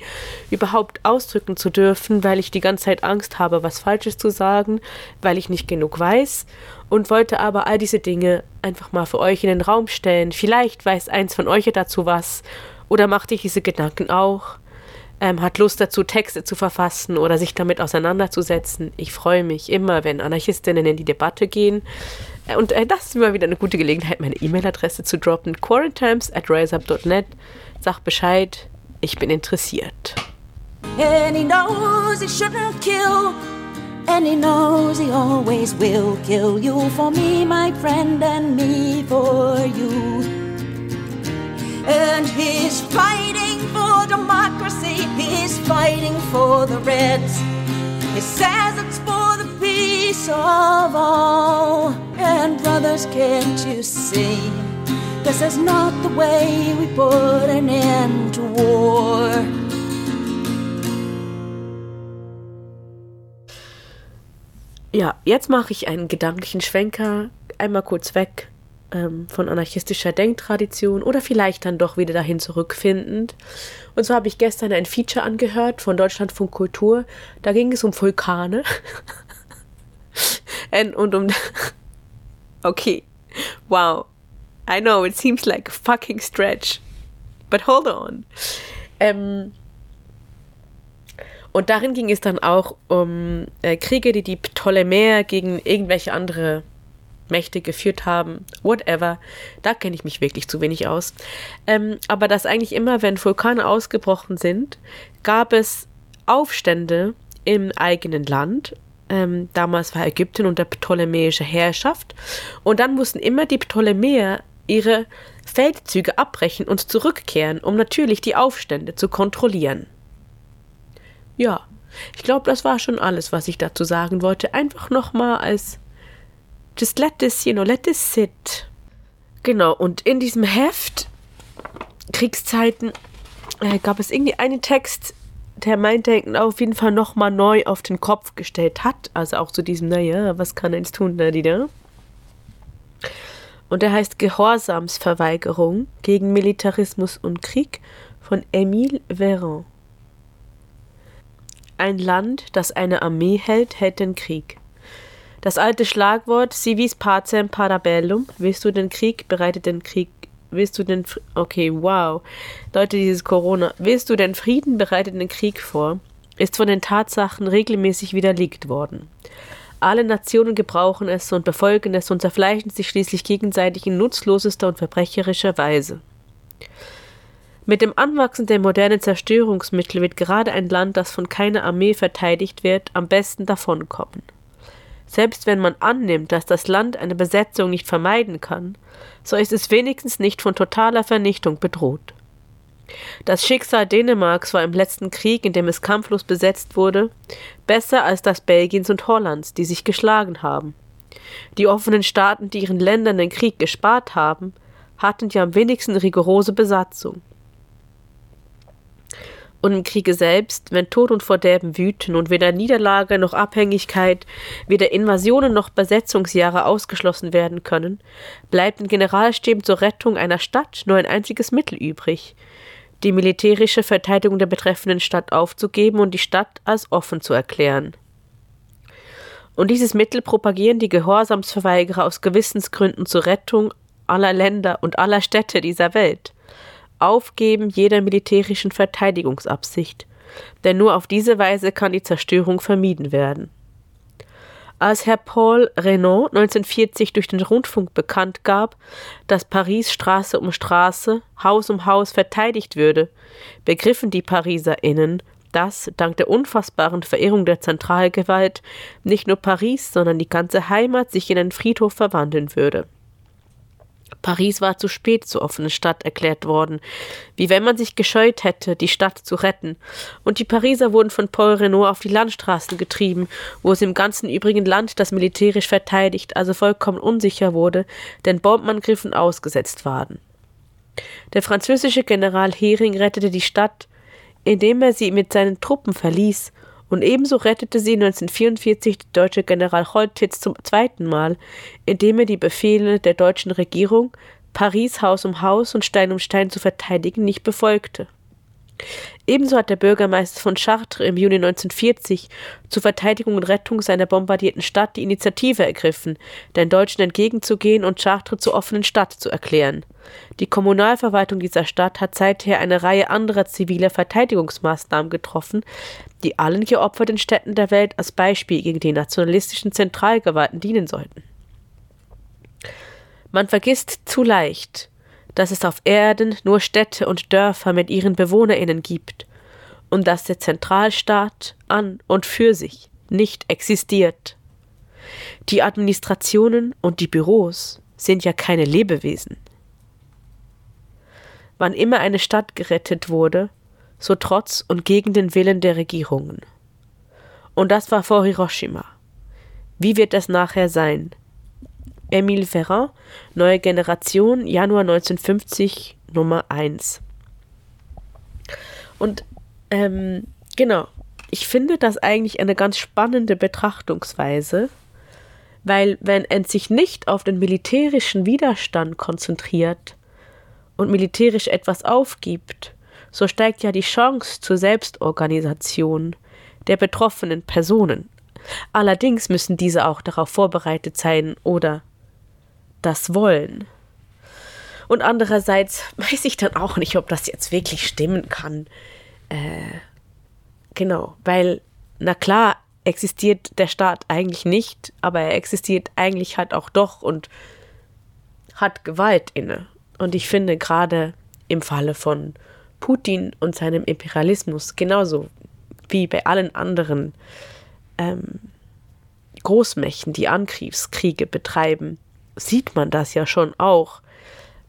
überhaupt ausdrücken zu dürfen, weil ich die ganze Zeit Angst habe, was Falsches zu sagen, weil ich nicht genug weiß und wollte aber all diese Dinge einfach mal für euch in den Raum stellen. Vielleicht weiß eins von euch dazu was oder macht ihr diese Gedanken auch. Ähm, hat Lust dazu, Texte zu verfassen oder sich damit auseinanderzusetzen. Ich freue mich immer, wenn Anarchistinnen in die Debatte gehen. Äh, und äh, das ist immer wieder eine gute Gelegenheit, meine E-Mail-Adresse zu droppen. quarantimes at riseup.net. Sag Bescheid, ich bin interessiert. And he knows he shouldn't kill. And he knows he always will kill you for me, my friend, and me for you. And he's fighting for democracy, he's fighting for the Reds. He says it's for the peace of all. And brothers, can't you see? This is not the way we put an end to war. Ja, jetzt mache ich einen gedanklichen Schwenker, einmal kurz weg ähm, von anarchistischer Denktradition oder vielleicht dann doch wieder dahin zurückfindend. Und so habe ich gestern ein Feature angehört von Deutschlandfunk Kultur. Da ging es um Vulkane. und um. okay. Wow. I know, it seems like a fucking stretch. But hold on. Ähm, und darin ging es dann auch um äh, Kriege, die die Ptolemäer gegen irgendwelche andere Mächte geführt haben. Whatever. Da kenne ich mich wirklich zu wenig aus. Ähm, aber dass eigentlich immer, wenn Vulkane ausgebrochen sind, gab es Aufstände im eigenen Land. Ähm, damals war Ägypten unter ptolemäischer Herrschaft. Und dann mussten immer die Ptolemäer ihre Feldzüge abbrechen und zurückkehren, um natürlich die Aufstände zu kontrollieren. Ja, ich glaube, das war schon alles, was ich dazu sagen wollte. Einfach nochmal als just let this, you know, let this sit. Genau, und in diesem Heft Kriegszeiten äh, gab es irgendwie einen Text, der mein Denken auf jeden Fall nochmal neu auf den Kopf gestellt hat. Also auch zu diesem, naja, was kann eins tun, da, die da? Und der heißt Gehorsamsverweigerung gegen Militarismus und Krieg von Émile Véran. Ein Land, das eine Armee hält, hält den Krieg. Das alte Schlagwort Civis pacem parabellum, willst du den Krieg, bereitet den Krieg, willst du den, okay, wow, Leute, dieses Corona, willst du den Frieden, bereitet den Krieg vor, ist von den Tatsachen regelmäßig widerlegt worden. Alle Nationen gebrauchen es und befolgen es und zerfleischen sich schließlich gegenseitig in nutzlosester und verbrecherischer Weise. Mit dem Anwachsen der modernen Zerstörungsmittel wird gerade ein Land, das von keiner Armee verteidigt wird, am besten davonkommen. Selbst wenn man annimmt, dass das Land eine Besetzung nicht vermeiden kann, so ist es wenigstens nicht von totaler Vernichtung bedroht. Das Schicksal Dänemarks war im letzten Krieg, in dem es kampflos besetzt wurde, besser als das Belgiens und Hollands, die sich geschlagen haben. Die offenen Staaten, die ihren Ländern den Krieg gespart haben, hatten die am wenigsten rigorose Besatzung. Und im Kriege selbst, wenn Tod und Verderben wüten und weder Niederlage noch Abhängigkeit, weder Invasionen noch Besetzungsjahre ausgeschlossen werden können, bleibt in Generalstäben zur Rettung einer Stadt nur ein einziges Mittel übrig, die militärische Verteidigung der betreffenden Stadt aufzugeben und die Stadt als offen zu erklären. Und dieses Mittel propagieren die Gehorsamsverweigerer aus Gewissensgründen zur Rettung aller Länder und aller Städte dieser Welt. Aufgeben jeder militärischen Verteidigungsabsicht, denn nur auf diese Weise kann die Zerstörung vermieden werden. Als Herr Paul Renault 1940 durch den Rundfunk bekannt gab, dass Paris Straße um Straße, Haus um Haus verteidigt würde, begriffen die PariserInnen, dass, dank der unfassbaren Verehrung der Zentralgewalt, nicht nur Paris, sondern die ganze Heimat sich in einen Friedhof verwandeln würde. Paris war zu spät zur offenen Stadt erklärt worden, wie wenn man sich gescheut hätte, die Stadt zu retten, und die Pariser wurden von Paul Renault auf die Landstraßen getrieben, wo es im ganzen übrigen Land, das militärisch verteidigt, also vollkommen unsicher wurde, den Bombenangriffen ausgesetzt waren. Der französische General Hering rettete die Stadt, indem er sie mit seinen Truppen verließ und ebenso rettete sie 1944 der deutsche General Holtitz zum zweiten Mal, indem er die Befehle der deutschen Regierung, Paris Haus um Haus und Stein um Stein zu verteidigen, nicht befolgte. Ebenso hat der Bürgermeister von Chartres im Juni 1940 zur Verteidigung und Rettung seiner bombardierten Stadt die Initiative ergriffen, den Deutschen entgegenzugehen und Chartres zur offenen Stadt zu erklären. Die Kommunalverwaltung dieser Stadt hat seither eine Reihe anderer ziviler Verteidigungsmaßnahmen getroffen, die allen geopferten Städten der Welt als Beispiel gegen die nationalistischen Zentralgewalten dienen sollten. Man vergisst zu leicht, dass es auf Erden nur Städte und Dörfer mit ihren BewohnerInnen gibt und dass der Zentralstaat an und für sich nicht existiert. Die Administrationen und die Büros sind ja keine Lebewesen. Wann immer eine Stadt gerettet wurde, so trotz und gegen den Willen der Regierungen. Und das war vor Hiroshima. Wie wird das nachher sein? Emile Ferrand, Neue Generation, Januar 1950, Nummer 1. Und ähm, genau, ich finde das eigentlich eine ganz spannende Betrachtungsweise, weil wenn es sich nicht auf den militärischen Widerstand konzentriert und militärisch etwas aufgibt, so steigt ja die Chance zur Selbstorganisation der betroffenen Personen. Allerdings müssen diese auch darauf vorbereitet sein oder das wollen. Und andererseits weiß ich dann auch nicht, ob das jetzt wirklich stimmen kann. Äh, genau, weil, na klar, existiert der Staat eigentlich nicht, aber er existiert eigentlich halt auch doch und hat Gewalt inne. Und ich finde gerade im Falle von Putin und seinem Imperialismus genauso wie bei allen anderen ähm, Großmächten, die Angriffskriege betreiben, sieht man das ja schon auch,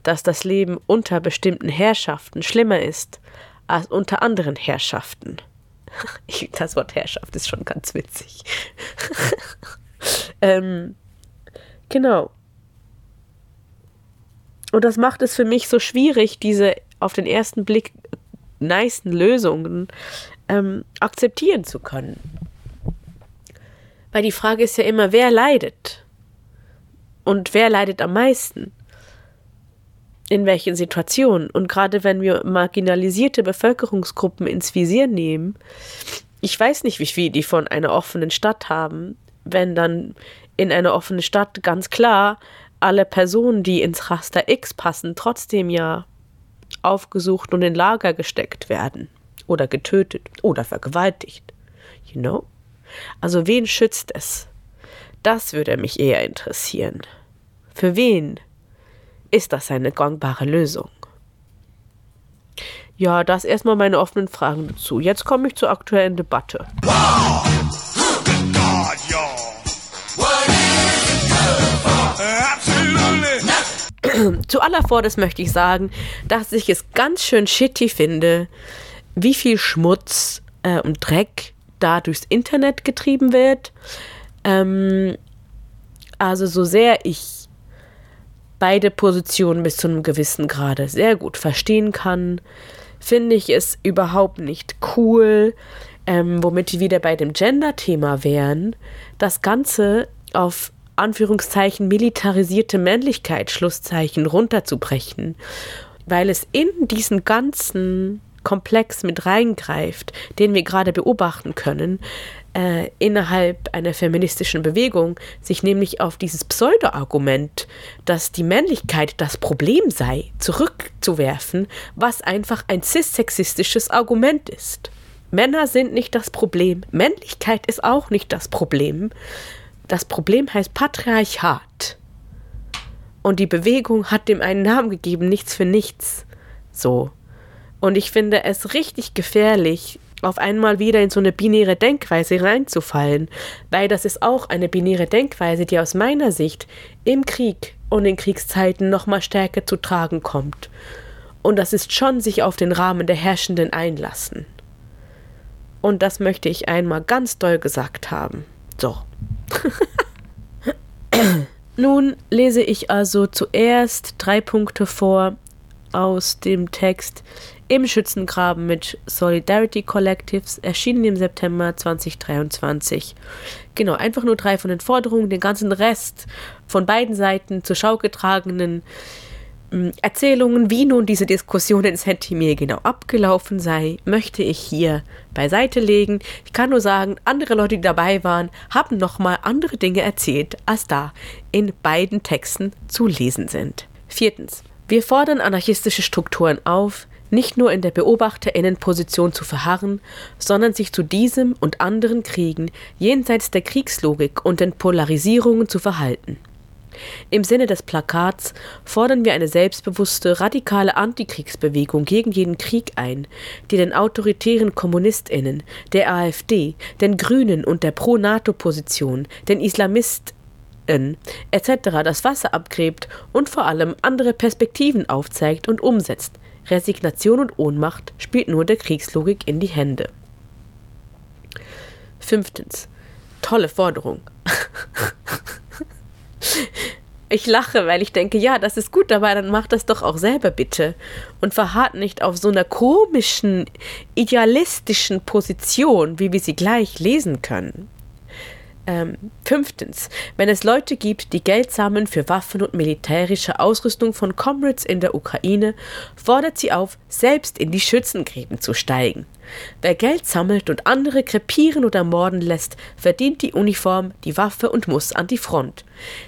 dass das Leben unter bestimmten Herrschaften schlimmer ist als unter anderen Herrschaften. Das Wort Herrschaft ist schon ganz witzig. ähm, genau. Und das macht es für mich so schwierig, diese auf den ersten Blick nice Lösungen ähm, akzeptieren zu können. Weil die Frage ist ja immer, wer leidet? Und wer leidet am meisten? In welchen Situationen? Und gerade wenn wir marginalisierte Bevölkerungsgruppen ins Visier nehmen, ich weiß nicht, wie viel die von einer offenen Stadt haben, wenn dann in eine offene Stadt ganz klar alle Personen, die ins Raster X passen, trotzdem ja aufgesucht und in Lager gesteckt werden oder getötet oder vergewaltigt. You know? Also wen schützt es? Das würde mich eher interessieren. Für wen ist das eine gangbare Lösung? Ja, das erstmal meine offenen Fragen dazu. Jetzt komme ich zur aktuellen Debatte. Zu aller Vorderst möchte ich sagen, dass ich es ganz schön shitty finde, wie viel Schmutz äh, und Dreck da durchs Internet getrieben wird. Ähm, also so sehr ich beide Positionen bis zu einem gewissen Grade sehr gut verstehen kann, finde ich es überhaupt nicht cool, ähm, womit wir wieder bei dem Gender-Thema wären, das Ganze auf Anführungszeichen militarisierte Männlichkeit, Schlusszeichen runterzubrechen, weil es in diesen ganzen Komplex mit reingreift, den wir gerade beobachten können, äh, innerhalb einer feministischen Bewegung, sich nämlich auf dieses Pseudo-Argument, dass die Männlichkeit das Problem sei, zurückzuwerfen, was einfach ein cis-sexistisches Argument ist. Männer sind nicht das Problem, Männlichkeit ist auch nicht das Problem. Das Problem heißt Patriarchat. Und die Bewegung hat dem einen Namen gegeben, nichts für nichts. So. Und ich finde es richtig gefährlich, auf einmal wieder in so eine binäre Denkweise reinzufallen, weil das ist auch eine binäre Denkweise, die aus meiner Sicht im Krieg und in Kriegszeiten nochmal stärker zu tragen kommt. Und das ist schon sich auf den Rahmen der Herrschenden einlassen. Und das möchte ich einmal ganz doll gesagt haben. So. Nun lese ich also zuerst drei Punkte vor aus dem Text im Schützengraben mit Solidarity Collectives, erschienen im September 2023. Genau, einfach nur drei von den Forderungen, den ganzen Rest von beiden Seiten zur Schau getragenen hm, Erzählungen, wie nun diese Diskussion in Sentimir genau abgelaufen sei, möchte ich hier beiseite legen. Ich kann nur sagen, andere Leute, die dabei waren, haben nochmal andere Dinge erzählt, als da in beiden Texten zu lesen sind. Viertens. Wir fordern anarchistische Strukturen auf, nicht nur in der Beobachterinnenposition zu verharren, sondern sich zu diesem und anderen Kriegen jenseits der Kriegslogik und den Polarisierungen zu verhalten. Im Sinne des Plakats fordern wir eine selbstbewusste, radikale Antikriegsbewegung gegen jeden Krieg ein, die den autoritären Kommunistinnen, der AfD, den Grünen und der Pro-NATO-Position, den Islamisten etc. das Wasser abgräbt und vor allem andere Perspektiven aufzeigt und umsetzt. Resignation und Ohnmacht spielt nur der Kriegslogik in die Hände. Fünftens. Tolle Forderung. Ich lache, weil ich denke, ja, das ist gut, aber dann macht das doch auch selber bitte. Und verharrt nicht auf so einer komischen, idealistischen Position, wie wir sie gleich lesen können. Ähm, fünftens, wenn es Leute gibt, die Geld sammeln für Waffen und militärische Ausrüstung von Comrades in der Ukraine, fordert sie auf, selbst in die Schützengräben zu steigen. Wer Geld sammelt und andere krepieren oder morden lässt, verdient die Uniform, die Waffe und muss an die Front.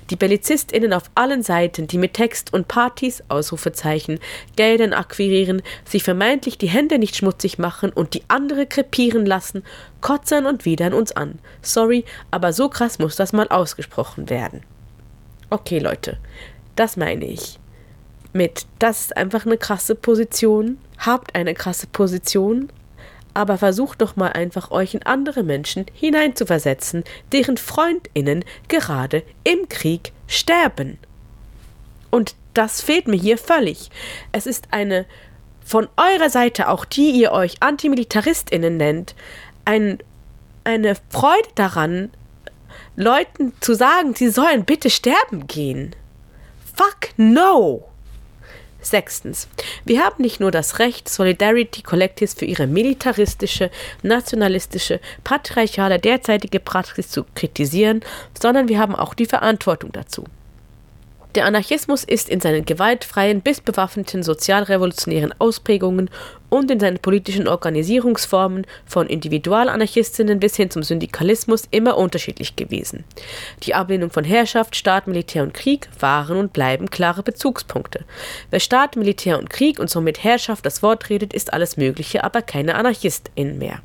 Die BellizistInnen auf allen Seiten, die mit Text und Partys, Ausrufezeichen, Geldern akquirieren, sich vermeintlich die Hände nicht schmutzig machen und die andere krepieren lassen, kotzern und widern uns an. Sorry, aber so krass muss das mal ausgesprochen werden. Okay, Leute, das meine ich. Mit, das ist einfach eine krasse Position, habt eine krasse Position, aber versucht doch mal einfach euch in andere Menschen hineinzuversetzen, deren Freundinnen gerade im Krieg sterben. Und das fehlt mir hier völlig. Es ist eine von eurer Seite, auch die ihr euch Antimilitaristinnen nennt, ein, eine Freude daran, Leuten zu sagen, sie sollen bitte sterben gehen. Fuck no! Sechstens. Wir haben nicht nur das Recht, Solidarity Collectives für ihre militaristische, nationalistische, patriarchale derzeitige Praxis zu kritisieren, sondern wir haben auch die Verantwortung dazu. Der Anarchismus ist in seinen gewaltfreien bis bewaffneten sozialrevolutionären Ausprägungen und in seinen politischen Organisierungsformen von Individualanarchistinnen bis hin zum Syndikalismus immer unterschiedlich gewesen. Die Ablehnung von Herrschaft, Staat, Militär und Krieg waren und bleiben klare Bezugspunkte. Wer Staat, Militär und Krieg und somit Herrschaft das Wort redet, ist alles Mögliche, aber keine Anarchistin mehr.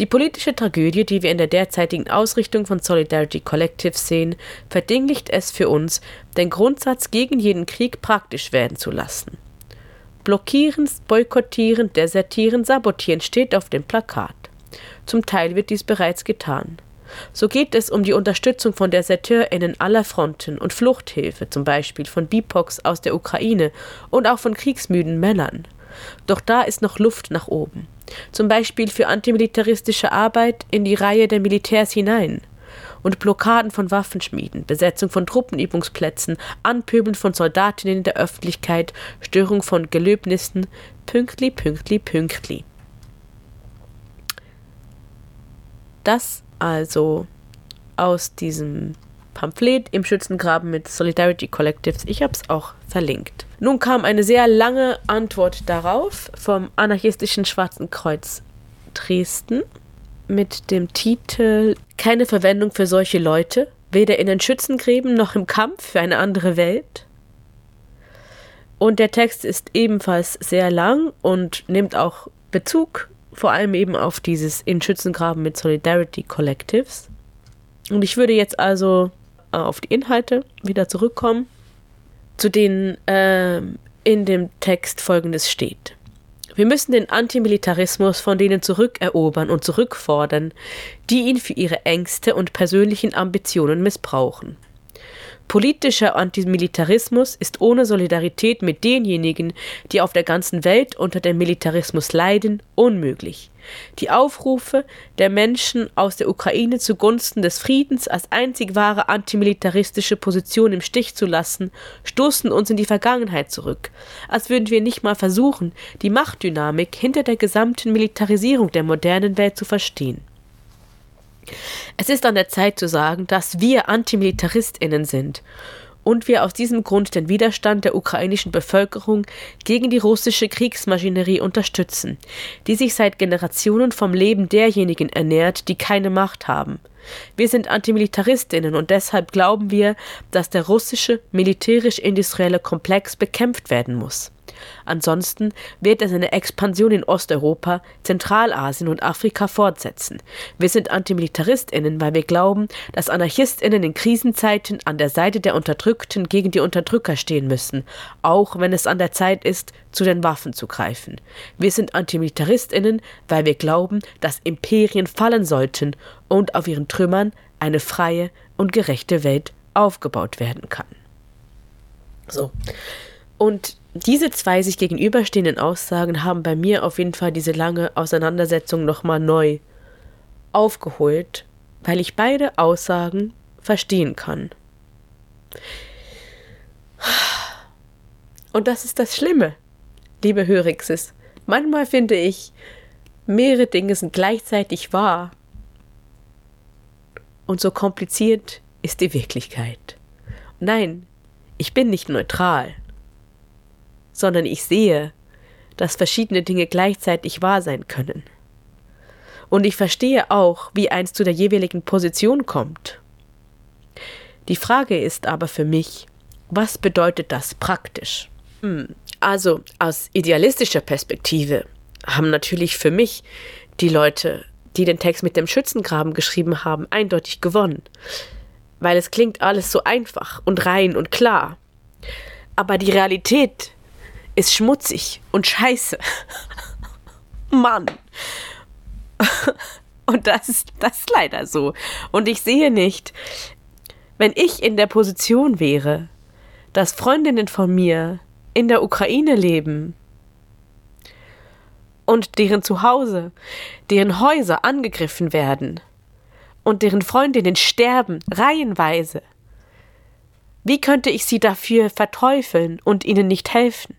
Die politische Tragödie, die wir in der derzeitigen Ausrichtung von Solidarity Collective sehen, verdinglicht es für uns, den Grundsatz gegen jeden Krieg praktisch werden zu lassen. Blockieren, boykottieren, desertieren, sabotieren steht auf dem Plakat. Zum Teil wird dies bereits getan. So geht es um die Unterstützung von DeserteurInnen aller Fronten und Fluchthilfe, zum Beispiel von BIPOX aus der Ukraine und auch von kriegsmüden Männern. Doch da ist noch Luft nach oben zum Beispiel für antimilitaristische Arbeit in die Reihe der Militärs hinein und Blockaden von Waffenschmieden, Besetzung von Truppenübungsplätzen, Anpöbeln von Soldatinnen in der Öffentlichkeit, Störung von Gelöbnissen, pünktli, pünktli, pünktli. Das also aus diesem Pamphlet im Schützengraben mit Solidarity Collectives. Ich habe es auch verlinkt. Nun kam eine sehr lange Antwort darauf vom anarchistischen Schwarzen Kreuz Dresden mit dem Titel Keine Verwendung für solche Leute, weder in den Schützengräben noch im Kampf für eine andere Welt. Und der Text ist ebenfalls sehr lang und nimmt auch Bezug vor allem eben auf dieses in Schützengraben mit Solidarity Collectives. Und ich würde jetzt also auf die Inhalte wieder zurückkommen, zu denen äh, in dem Text folgendes steht. Wir müssen den Antimilitarismus von denen zurückerobern und zurückfordern, die ihn für ihre Ängste und persönlichen Ambitionen missbrauchen. Politischer Antimilitarismus ist ohne Solidarität mit denjenigen, die auf der ganzen Welt unter dem Militarismus leiden, unmöglich. Die Aufrufe der Menschen aus der Ukraine zugunsten des Friedens als einzig wahre antimilitaristische Position im Stich zu lassen, stoßen uns in die Vergangenheit zurück, als würden wir nicht mal versuchen, die Machtdynamik hinter der gesamten Militarisierung der modernen Welt zu verstehen. Es ist an der Zeit zu sagen, dass wir Antimilitaristinnen sind und wir aus diesem Grund den Widerstand der ukrainischen Bevölkerung gegen die russische Kriegsmaschinerie unterstützen, die sich seit Generationen vom Leben derjenigen ernährt, die keine Macht haben. Wir sind Antimilitaristinnen und deshalb glauben wir, dass der russische militärisch-industrielle Komplex bekämpft werden muss. Ansonsten wird er seine Expansion in Osteuropa, Zentralasien und Afrika fortsetzen. Wir sind Antimilitaristinnen, weil wir glauben, dass Anarchistinnen in Krisenzeiten an der Seite der Unterdrückten gegen die Unterdrücker stehen müssen, auch wenn es an der Zeit ist, zu den Waffen zu greifen. Wir sind Antimilitaristinnen, weil wir glauben, dass Imperien fallen sollten und auf ihren Trümmern eine freie und gerechte Welt aufgebaut werden kann. So. Und diese zwei sich gegenüberstehenden Aussagen haben bei mir auf jeden Fall diese lange Auseinandersetzung nochmal neu aufgeholt, weil ich beide Aussagen verstehen kann. Und das ist das Schlimme, liebe Hörixes. Manchmal finde ich, mehrere Dinge sind gleichzeitig wahr. Und so kompliziert ist die Wirklichkeit. Nein, ich bin nicht neutral sondern ich sehe, dass verschiedene Dinge gleichzeitig wahr sein können. Und ich verstehe auch, wie eins zu der jeweiligen Position kommt. Die Frage ist aber für mich, was bedeutet das praktisch? Hm. Also aus idealistischer Perspektive haben natürlich für mich die Leute, die den Text mit dem Schützengraben geschrieben haben, eindeutig gewonnen. Weil es klingt alles so einfach und rein und klar. Aber die Realität ist schmutzig und scheiße. Mann. Und das ist, das ist leider so. Und ich sehe nicht, wenn ich in der Position wäre, dass Freundinnen von mir in der Ukraine leben und deren Zuhause, deren Häuser angegriffen werden und deren Freundinnen sterben, reihenweise. Wie könnte ich sie dafür verteufeln und ihnen nicht helfen?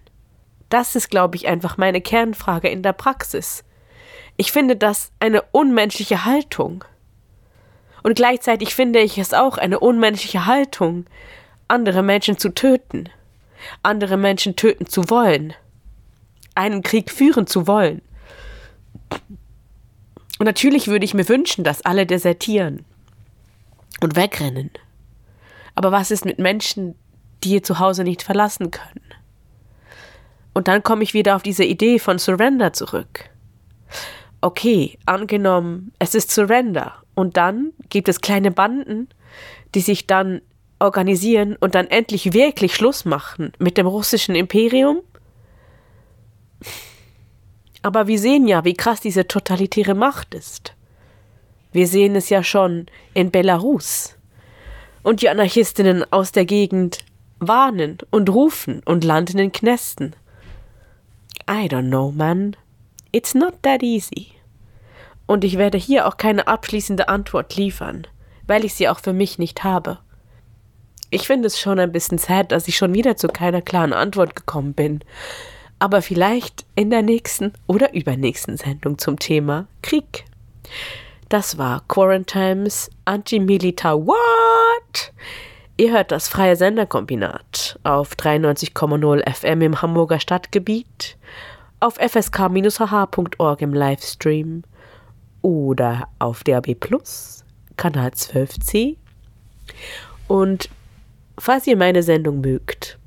Das ist, glaube ich, einfach meine Kernfrage in der Praxis. Ich finde das eine unmenschliche Haltung. Und gleichzeitig finde ich es auch eine unmenschliche Haltung, andere Menschen zu töten, andere Menschen töten zu wollen, einen Krieg führen zu wollen. Und natürlich würde ich mir wünschen, dass alle desertieren und wegrennen. Aber was ist mit Menschen, die ihr Zuhause nicht verlassen können? Und dann komme ich wieder auf diese Idee von Surrender zurück. Okay, angenommen, es ist Surrender. Und dann gibt es kleine Banden, die sich dann organisieren und dann endlich wirklich Schluss machen mit dem russischen Imperium. Aber wir sehen ja, wie krass diese totalitäre Macht ist. Wir sehen es ja schon in Belarus. Und die Anarchistinnen aus der Gegend warnen und rufen und landen in Knästen. I don't know, man. It's not that easy. Und ich werde hier auch keine abschließende Antwort liefern, weil ich sie auch für mich nicht habe. Ich finde es schon ein bisschen sad, dass ich schon wieder zu keiner klaren Antwort gekommen bin. Aber vielleicht in der nächsten oder übernächsten Sendung zum Thema Krieg. Das war Quarantimes Anti-Militar What? Ihr hört das freie Senderkombinat auf 93,0 FM im Hamburger Stadtgebiet, auf fsk-hh.org im Livestream oder auf DAB Plus, Kanal 12c. Und falls ihr meine Sendung mögt,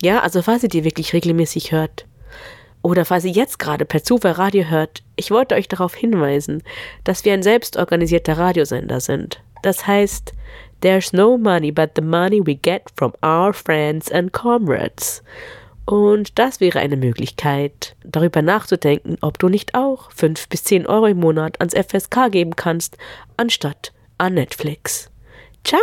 ja, also falls ihr die wirklich regelmäßig hört, oder falls ihr jetzt gerade per Zufall Radio hört, ich wollte euch darauf hinweisen, dass wir ein selbstorganisierter Radiosender sind. Das heißt, There's no money but the money we get from our friends and comrades. Und das wäre eine Möglichkeit, darüber nachzudenken, ob du nicht auch 5 bis 10 Euro im Monat ans FSK geben kannst, anstatt an Netflix. Ciao!